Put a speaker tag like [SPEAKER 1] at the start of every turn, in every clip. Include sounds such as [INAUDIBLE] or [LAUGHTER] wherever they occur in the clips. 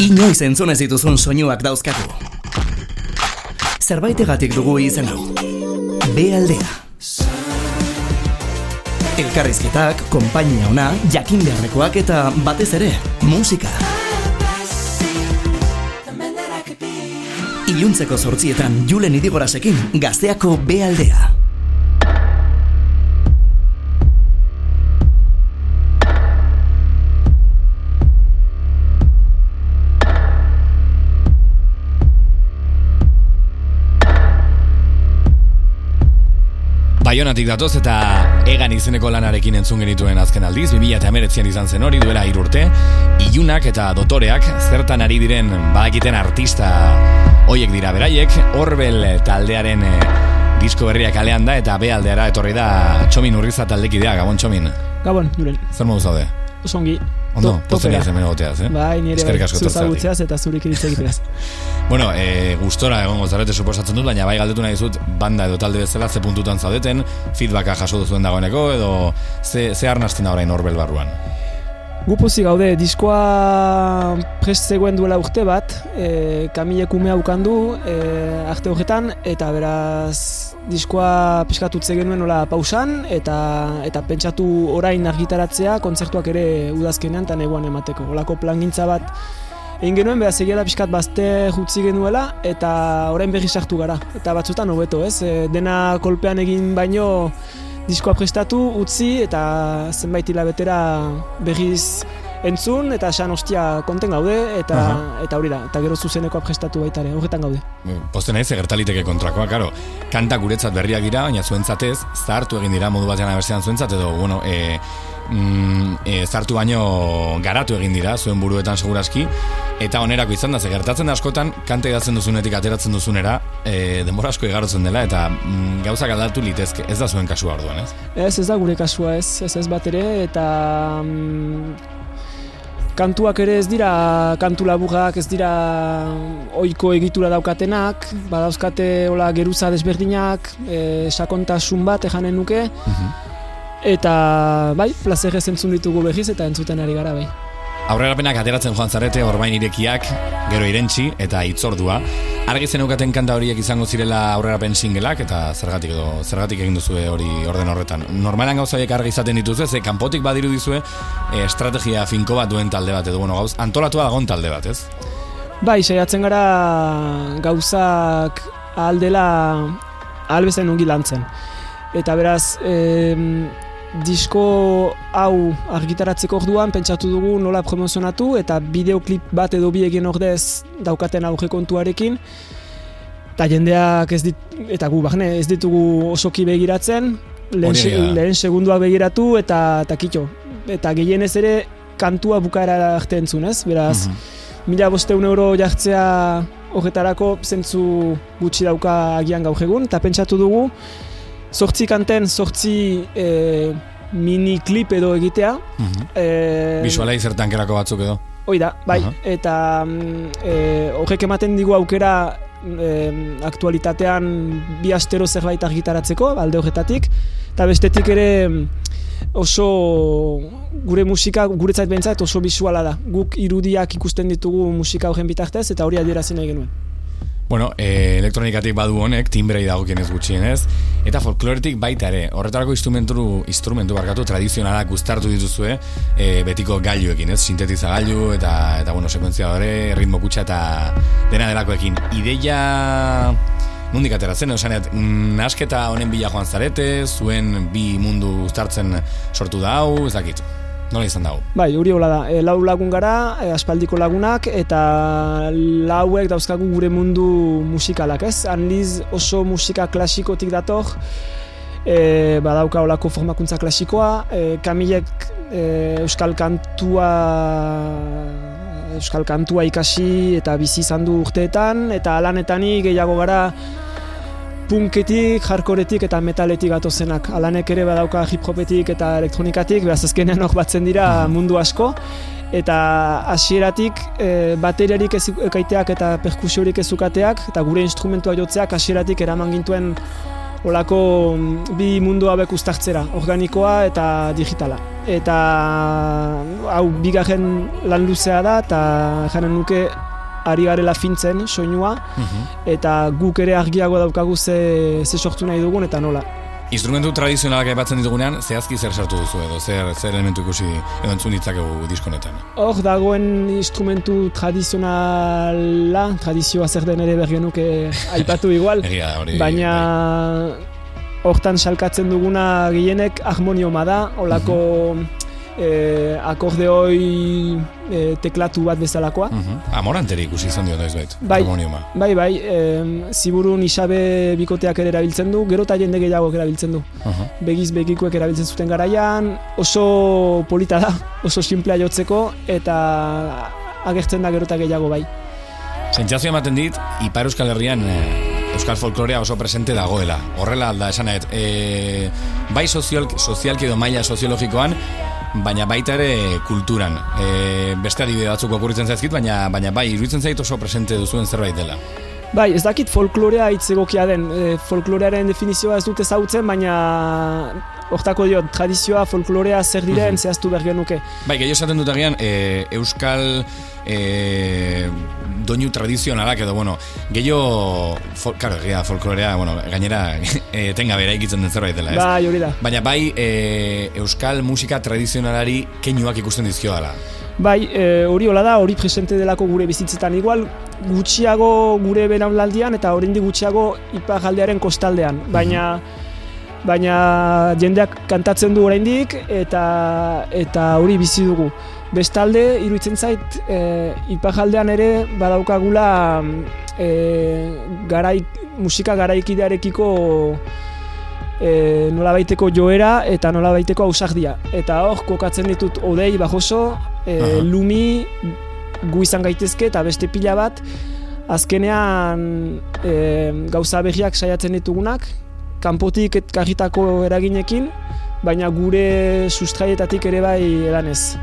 [SPEAKER 1] Inoiz entzun ez dituzun soinuak dauzkatu. Zerbaitegatik dugu izen hau. B aldea. Elkarrizketak, konpainia ona, jakin beharrekoak eta batez ere, musika. Iluntzeko sortzietan Julen Idigorasekin gazteako B
[SPEAKER 2] Baionatik datoz eta egan izeneko lanarekin entzun genituen azken aldiz, 2008an izan zen hori duela irurte, ilunak eta dotoreak zertan ari diren badakiten artista hoiek dira beraiek, Orbel taldearen eh, disko berriak alean da eta be aldeara etorri da Txomin Urriza taldekidea, Gabon Txomin.
[SPEAKER 3] Gabon, Julen.
[SPEAKER 2] Zer modu zaude?
[SPEAKER 3] Osongi.
[SPEAKER 2] Ondo, pozen ez hemen goteaz, eh?
[SPEAKER 3] Bai, nire bai, zuzagutzeaz eta zurik iritz [LAUGHS]
[SPEAKER 2] bueno, e, gustora egongo zarete suposatzen dut, baina bai galdetu nahi zut banda edo talde bezala ze puntutan zaudeten, feedbacka jaso duzuen dagoeneko, edo ze, ze arnazten da orain Orbel barruan?
[SPEAKER 3] Gupuzi gaude, diskoa prest zegoen duela urte bat, e, kamile kumea ukandu e, arte horretan, eta beraz diskoa piskatutze genuen nola pausan, eta eta pentsatu orain argitaratzea kontzertuak ere udazkenean eta neguan emateko. Olako plangintza bat egin genuen, beraz egia da piskat bazte jutzi genuela, eta orain berri sartu gara. Eta batzutan hobeto, ez? E, dena kolpean egin baino, diskoa prestatu, utzi eta zenbait hilabetera berriz entzun eta san ostia konten gaude eta eta hori da eta gero zuzenekoa prestatu baita ere horretan gaude.
[SPEAKER 2] Posten naiz gertaliteke kontrakoa, claro. Kanta guretzat berriak dira, baina zuentzatez zartu egin dira modu batean abertzean zuentzat edo bueno, e, mm, e, zartu baino garatu egin dira zuen buruetan seguraski eta onerako izan da ze gertatzen da askotan kanta idatzen duzunetik ateratzen duzunera e, denbora asko igarotzen dela eta mm, gauzak aldatu litezke ez da zuen kasua orduan ez?
[SPEAKER 3] Ez ez da gure kasua ez ez ez bat ere eta mm, kantuak ere ez dira kantu laburrak ez dira ohiko egitura daukatenak badauzkate hola geruza desberdinak e, sakontasun bat ejanen nuke mhm. Eta, bai, plazerrez entzun ditugu behiz eta entzuten ari gara, bai.
[SPEAKER 2] Aurrerapenak ateratzen joan zarete, orbain irekiak, gero irentzi eta itzordua. Argi zen kanta horiek izango zirela aurrerapen singelak eta zergatik edo, zergatik egin duzu hori orden horretan. Normalan gauza horiek argi izaten dituzu, ze kanpotik badiru dizue e, estrategia finko bat duen talde bat, edo bueno, gauz, antolatua dagoen talde bat, ez?
[SPEAKER 3] Bai, saiatzen gara gauzak aldela albezen ungi lantzen. Eta beraz, disko hau argitaratzeko orduan pentsatu dugu nola promozionatu eta bideoklip bat edo bi egin ordez daukaten aurre kontuarekin eta jendeak ez dit, eta gu bahne ez ditugu osoki begiratzen lehen, se, lehen segundua begiratu eta eta kitxo eta gehienez ere kantua bukaera arte entzunez beraz mm -hmm. mila bosteun euro jartzea horretarako zentzu gutxi dauka agian gaur egun eta pentsatu dugu sortzi kanten, sortzi e, mini klip edo egitea.
[SPEAKER 2] Mm -hmm. e, Visualizertan kerako batzuk edo.
[SPEAKER 3] Hoi da, bai. Eta e, horrek ematen digu aukera e, aktualitatean bi astero zerbait argitaratzeko, alde horretatik. Eta bestetik ere oso gure musika, guretzat behintzat oso visuala da. Guk irudiak ikusten ditugu musika horren bitartez eta hori adierazen nahi genuen.
[SPEAKER 2] Bueno, e, elektronikatik badu honek, timbrei dago kienez gutxienez, eta folkloretik baita ere, horretarako instrumentu, instrumentu barkatu tradizionalak guztartu dituzue, e, betiko gailuekin, ez? Sintetiza gailu eta, eta bueno, sekuentziadore, ritmo kutsa eta dena delakoekin. Ideia nundik ateratzen, esanet, nasketa honen bila joan zarete, zuen bi mundu guztartzen sortu da hau, ez dakit. Nola izan dago?
[SPEAKER 3] Bai, hori hola da. E, lau lagun gara, e, aspaldiko lagunak, eta lauek dauzkagu gure mundu musikalak, ez? Anliz oso musika klasikotik dator, e, badauka olako formakuntza klasikoa, e, kamilek e, euskal kantua euskal kantua ikasi eta bizi izan du urteetan, eta alanetani gehiago gara punketik, jarkoretik eta metaletik gatozenak. Alanek ere badauka hip-hopetik eta elektronikatik, behaz azkenean hor batzen dira mundu asko. Eta hasieratik e, bateriarik ekaiteak eta perkusiorik ezukateak, eta gure instrumentua jotzeak hasieratik eraman gintuen olako mm, bi mundu hauek ustartzera, organikoa eta digitala. Eta hau bigarren lan luzea da eta janen nuke ari garela fintzen soinua
[SPEAKER 2] Mhm.
[SPEAKER 3] eta guk ere argiago daukagu ze, ze sortu nahi dugun eta nola.
[SPEAKER 2] Instrumentu tradizionalak aipatzen ditugunean, zehazki zer sartu duzu edo, zer, zer elementu ikusi edo entzun ditzakegu diskonetan.
[SPEAKER 3] Hor dagoen instrumentu tradizionala, tradizioa zer den ere bergenuke [LAUGHS] aipatu igual,
[SPEAKER 2] Egia hori.
[SPEAKER 3] baina hortan salkatzen duguna gehienek harmonioma da, olako eh, akordeoi eh, teklatu bat bezalakoa.
[SPEAKER 2] bai. Mhm. Amoranteri ikusi izan dio noiz bait,
[SPEAKER 3] Bai. Bai, bai, em, ziburun isabe bikoteak ere erabiltzen du, gero eta jende gehiago erabiltzen du.
[SPEAKER 2] Aha.
[SPEAKER 3] Begiz begikuek erabiltzen zuten garaian, oso polita da, oso simplea jotzeko, eta agertzen da gero eta gehiago bai.
[SPEAKER 2] Sentsazio ematen dit, Ipar Euskal Herrian eh, Euskal folklorea oso presente dagoela. Horrela alda esan nahet, e, bai sozial, sozialki edo maila soziologikoan, baina baita ere kulturan. E, beste adibide batzuk okurritzen zaizkit, baina, baina bai, iruditzen zait oso presente duzuen zerbait dela.
[SPEAKER 3] Bai, ez dakit folklorea hitz egokia den. E, folklorearen definizioa ez dut ezagutzen, baina hortako diot, tradizioa, folklorea zer diren zehaztu behar genuke.
[SPEAKER 2] Bai, gehiago esaten dut agian, e, Euskal e, doinu tradizionalak edo, bueno, gehiago, fol, karo, egia folklorea, bueno, gainera, [LAUGHS] e, tenga bera den zerbait dela, ez?
[SPEAKER 3] Bai, hori da.
[SPEAKER 2] Baina bai, e, Euskal musika tradizionalari keinuak ikusten dizkio dela.
[SPEAKER 3] Bai, e, hori hola da, hori presente delako gure bizitzetan. Igual, gutxiago gure belaunaldian eta oraindik gutxiago iparraldearen kostaldean, baina baina jendeak kantatzen du oraindik eta eta hori bizi dugu. Bestalde, iruditzen zait, e, iparraldean ere badaukagula e, garaik, musika garaikidearekiko e, nola baiteko joera eta nola baiteko ausardia. Eta hor, kokatzen ditut odei bajoso, e, lumi, gu izan gaitezke eta beste pila bat, azkenean e, gauza berriak saiatzen ditugunak, kanpotik karritako eraginekin, baina gure sustraietatik ere bai edanez.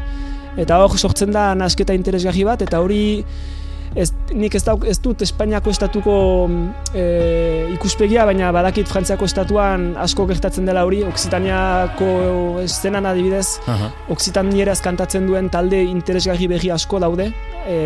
[SPEAKER 3] Eta hor sortzen da nasketa interesgarri bat, eta hori ez, nik ez, dauk, ez dut Espainiako estatuko e, ikuspegia, baina badakit Frantziako estatuan asko gertatzen dela hori, Oksitaniako eszenan adibidez,
[SPEAKER 2] Aha.
[SPEAKER 3] Oksitanieraz kantatzen duen talde interesgarri berri asko daude, e,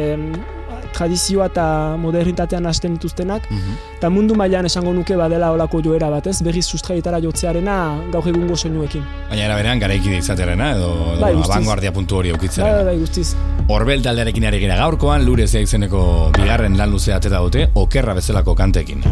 [SPEAKER 3] tradizioa eta modernitatean hasten dituztenak,
[SPEAKER 2] Mhm.
[SPEAKER 3] eta mundu mailan esango nuke badela olako joera bat, ez? Berriz sustraietara jotzearena gaur egungo soinuekin.
[SPEAKER 2] Baina era berean garaikide izaterena edo, edo
[SPEAKER 3] Bai,
[SPEAKER 2] abanguardia puntu hori
[SPEAKER 3] Bai,
[SPEAKER 2] aukitzerena.
[SPEAKER 3] bai, guztiz.
[SPEAKER 2] Horbel taldearekin ari gira gaurkoan, lurezea izeneko bigarren lan luzea atera dute, okerra bezalako kantekin.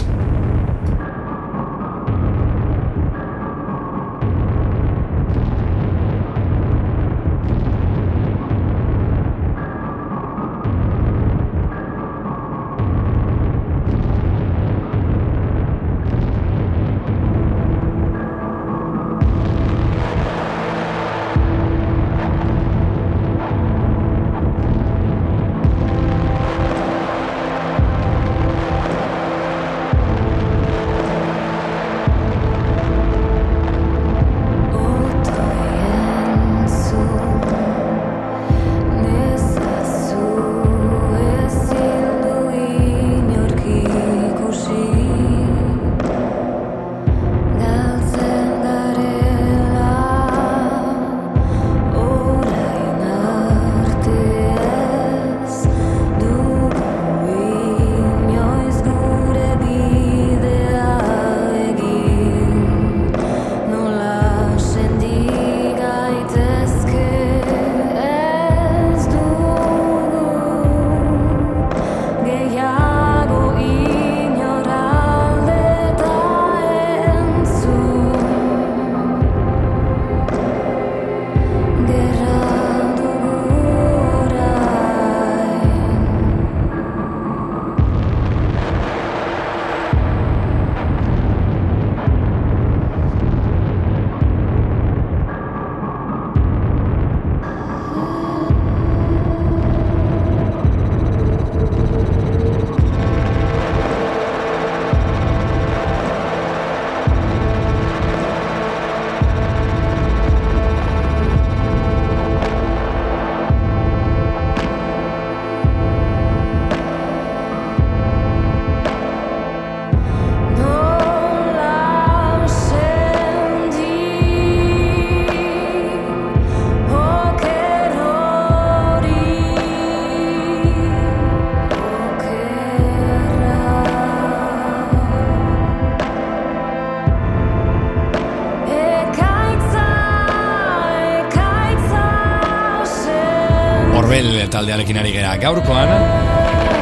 [SPEAKER 2] Dorbel taldearekin ari gera gaurkoan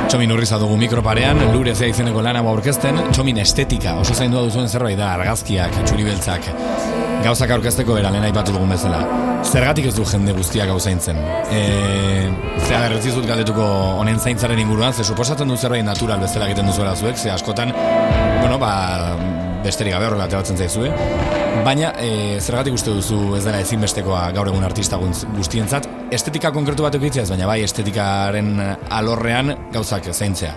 [SPEAKER 2] Txomin urriza dugu mikroparean Lure zea izeneko lan hau aurkezten Txomin estetika oso zaindua duzuen zerbait da Argazkiak, txuribeltzak. Gauzak aurkezteko era lehen aipatu dugun bezala. Zergatik ez du jende guztia gauzaintzen e, Zea berretzizut galdetuko honen zaintzaren inguruan Ze suposatzen du zerbait natural bezala egiten duzuela zuek Ze askotan, bueno, ba, besterik gabe horrela ateratzen zaizue. Baina, e, zergatik uste duzu ez dela ezinbestekoa gaur egun artista guztientzat, estetika konkretu bat ez, baina bai estetikaren alorrean gauzak zaintzea.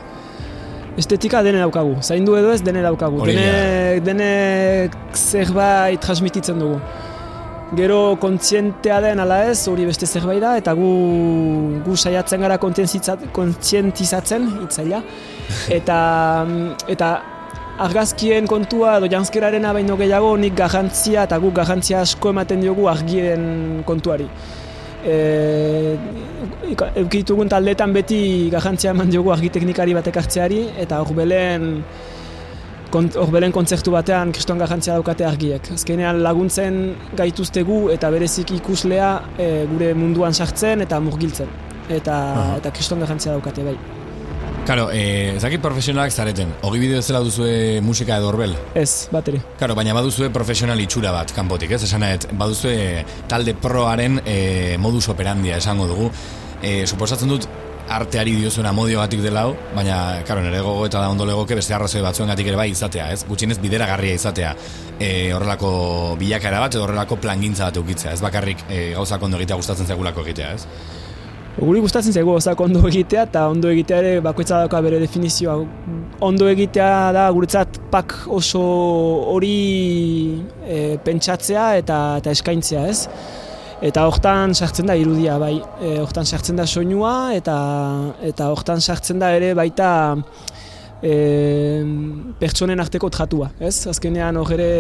[SPEAKER 3] Estetika dene daukagu, zaindu edo ez dene daukagu. Dene, dene zerbait transmititzen dugu. Gero kontzientea den ala ez, hori beste zerbait da, eta gu, gu saiatzen gara kontzientizatzen, itzaila. [LAUGHS] Eta, eta argazkien kontua edo janskeraren baino gehiago nik garrantzia eta guk garrantzia asko ematen diogu argien kontuari. E, eukitugun taldeetan beti garrantzia eman diogu argi teknikari batek hartzeari eta horbelen horbelen kontzertu batean kriston garrantzia daukate argiek. Azkenean laguntzen gaituztegu eta berezik ikuslea e, gure munduan sartzen eta murgiltzen. Eta, eta kriston garrantzia daukate bai.
[SPEAKER 2] Karo, eh, zakit profesionalak zareten, hogi bideo zela duzue musika edo horbel?
[SPEAKER 3] Ez, bateri.
[SPEAKER 2] Karo, baina baduzue profesional itxura bat, kanpotik, ez? Esan baduzue talde proaren eh, modus operandia esango dugu. Eh, suposatzen dut, arteari diozuna modio batik dela hau, baina, karo, nire gogo eta ondo legoke beste arrazoi batzuen gatik ere bai izatea, ez? Gutxinez bidera garria izatea e, horrelako bilakara bat edo horrelako plangintza bat eukitzea, ez bakarrik e, gauzak ondo egitea gustatzen zegulako egitea, ez?
[SPEAKER 3] Guri gustatzen zego osak ondo egitea eta ondo egitea ere bakoitza dauka bere definizioa. Ondo egitea da guretzat pak oso hori e, pentsatzea eta eta eskaintzea, ez? Eta hortan sartzen da irudia, bai. E, hortan sartzen da soinua eta eta hortan sartzen da ere baita e, pertsonen arteko tratua, ez? Azkenean hor ere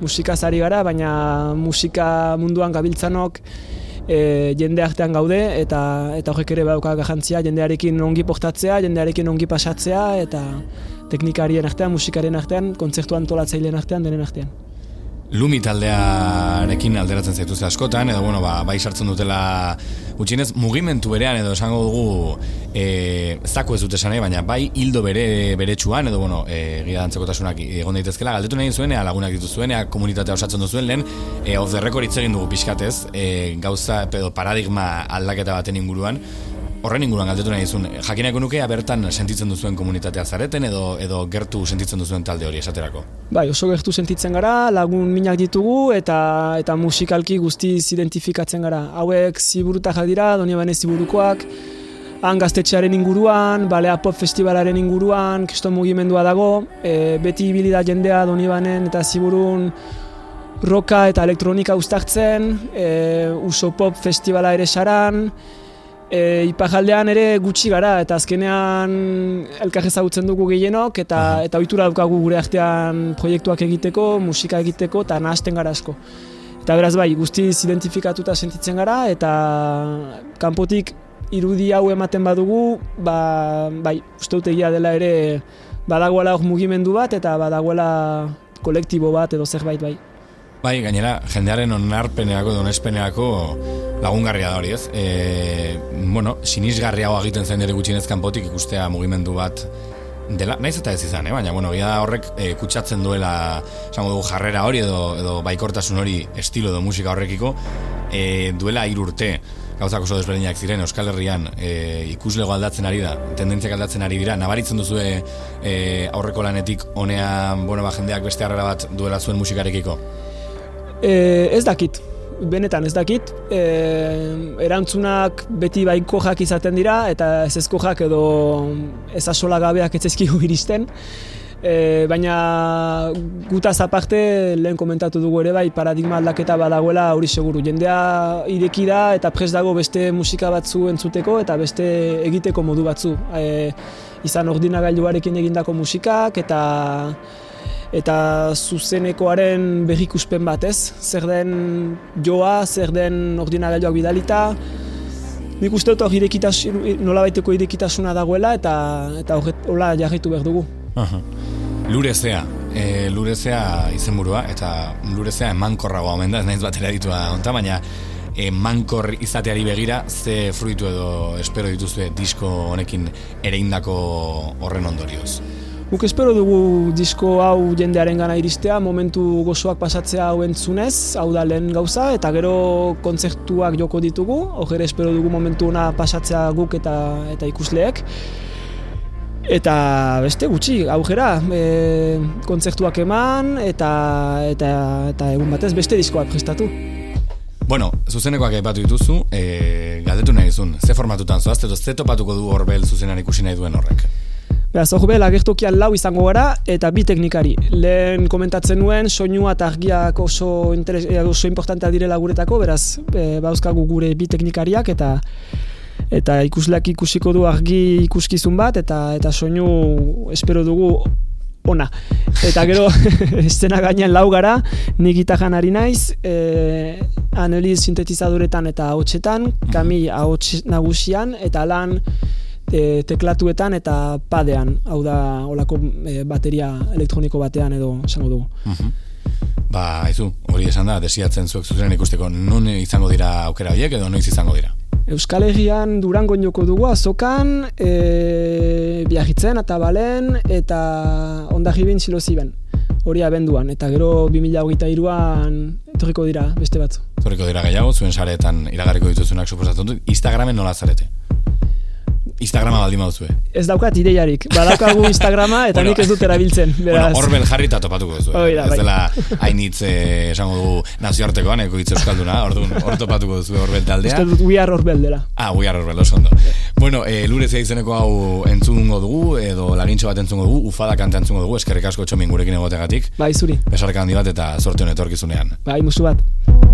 [SPEAKER 3] musikazari gara, baina musika munduan gabiltzanok e, jende artean gaude eta eta horrek ere badauka garrantzia jendearekin ongi portatzea, jendearekin ongi pasatzea eta teknikarien artean, musikarien artean, kontzertu antolatzaileen artean, denen artean.
[SPEAKER 2] Lumi taldearekin alderatzen zaitu askotan, edo bueno, ba, bai sartzen dutela gutxienez mugimendu berean edo esango dugu e, zako ez dute esan baina bai hildo bere beretsuan edo bueno, e, gira dantzekotasunak egon daitezkela, galdetu nahi zuen, lagunak ditu komunitatea osatzen duzuen lehen, e, off the record egin dugu pixkatez, e, gauza edo paradigma aldaketa baten inguruan, Horren inguruan galdetu nahi zuen, jakineko nuke bertan sentitzen duzuen komunitatea zareten edo edo gertu sentitzen duzuen talde hori esaterako?
[SPEAKER 3] Bai, oso gertu sentitzen gara, lagun minak ditugu eta eta musikalki guztiz identifikatzen gara. Hauek ziburutak dira, donia bane ziburukoak, han gaztetxearen inguruan, balea pop festivalaren inguruan, kriston mugimendua dago, e, beti ibili da jendea donia banen eta ziburun roka eta elektronika ustartzen, e, uso pop festivala ere saran, E, ipajaldean ere gutxi gara eta azkenean elkar ezagutzen dugu gehienok eta Aha. eta ohitura daukagu gure artean proiektuak egiteko, musika egiteko eta nahasten gara asko. Eta beraz bai, guztiz identifikatuta sentitzen gara eta kanpotik irudi hau ematen badugu, ba, bai, uste dut egia dela ere badagoela hor mugimendu bat eta badagoela kolektibo bat edo zerbait bai.
[SPEAKER 2] Bai, gainera, jendearen onarpeneako, donespeneako lagungarria da hori ez. E, bueno, sinisgarriago egiten zen ere gutxinez kanpotik ikustea mugimendu bat dela, naiz eta ez izan, eh? baina bueno, da horrek e, kutsatzen duela esango dugu jarrera hori edo, edo baikortasun hori estilo edo musika horrekiko e, duela irurte gauzak oso desberdinak ziren Euskal Herrian e, ikuslego aldatzen ari da, tendentziak aldatzen ari dira, nabaritzen duzu e, aurreko lanetik honean, bueno, ba, jendeak beste harrera bat duela zuen musikarekiko?
[SPEAKER 3] E, ez dakit, benetan ez dakit. E, erantzunak beti baiko jak izaten dira, eta ez ezko jak edo ez asola gabeak ez iristen. E, baina guta aparte lehen komentatu dugu ere bai paradigma aldaketa badagoela hori seguru. Jendea ireki da eta pres dago beste musika batzu entzuteko eta beste egiteko modu batzu. E, izan ordinagailuarekin egindako musikak eta eta zuzenekoaren berrikuspen bat ez, zer den joa, zer den ordinagailoak bidalita, nik uste dut hori nola baiteko irekitasuna dagoela eta eta hola jarritu behar dugu.
[SPEAKER 2] Lurezea, e, lurezea izenburua eta lurezea emankorragoa omen da, ez naiz batera ditua onta, baina e, mankor izateari begira, ze fruitu edo espero dituzue disko honekin ereindako horren ondorioz?
[SPEAKER 3] Guk espero dugu disko hau jendearen gana iristea, momentu gozoak pasatzea hau entzunez, hau da lehen gauza, eta gero kontzertuak joko ditugu, hori espero dugu momentu ona pasatzea guk eta, eta ikusleek. Eta beste gutxi, aujera, e, kontzertuak eman eta, eta, eta egun batez beste diskoak prestatu.
[SPEAKER 2] Bueno, zuzenekoak aipatu dituzu, e, galdetu nahi zuen, ze formatutan zoaz, edo ze topatuko du horbel zuzenan ikusi nahi duen horrek?
[SPEAKER 3] Beraz, horbel agertokian lau izango gara eta bi teknikari. Lehen komentatzen nuen, soinua eta argiak oso, interes, oso importantea direla guretako, beraz, e, bauzkagu gure bi teknikariak eta eta ikusleak ikusiko du argi ikuskizun bat eta eta soinu espero dugu ona. Eta gero [LAUGHS] estena gainean lau gara, nik gitajan ari naiz, e, analiz sintetizadoretan eta hotxetan, kami ahots nagusian eta lan e, teklatuetan eta padean, hau da olako e, bateria elektroniko batean edo esango dugu.
[SPEAKER 2] Mhm. Ba, izu, hori esan da, desiatzen zuek zuzenen ikusteko, nun izango dira aukera horiek edo noiz izango dira?
[SPEAKER 3] Euskal Herrian durango joko dugu azokan, e, biagitzen eta balen, eta ondagibin ziloziben. Hori abenduan, eta gero 2008an etorriko dira beste batzu.
[SPEAKER 2] Etorriko dira gehiago, zuen saretan iragarriko dituzunak suposatzen dut. Instagramen nola zarete? Instagrama baldin baduzue.
[SPEAKER 3] Ez daukat ideiarik. Badaukagu Instagrama eta bueno, nik ez dut erabiltzen.
[SPEAKER 2] Beraz. Bueno, Orbel jarri eta topatuko duzu. Eh? ez bai. dela hainitz eh, esango du nazioartekoan, eko hitz euskalduna, orduan, hor topatuko duzu Orbel taldea.
[SPEAKER 3] Ez dut We Are Orbel dela.
[SPEAKER 2] Ah, We Are Orbel, oso ondo. bueno, e, lure izeneko hau entzungo dugu, edo lagintxo bat entzungo dugu, ufada kanta entzungo dugu, eskerrik asko txomin gurekin egotegatik.
[SPEAKER 3] Bai, zuri.
[SPEAKER 2] Besarka handi bat eta sorte honetorkizunean.
[SPEAKER 3] Bai, musu bat.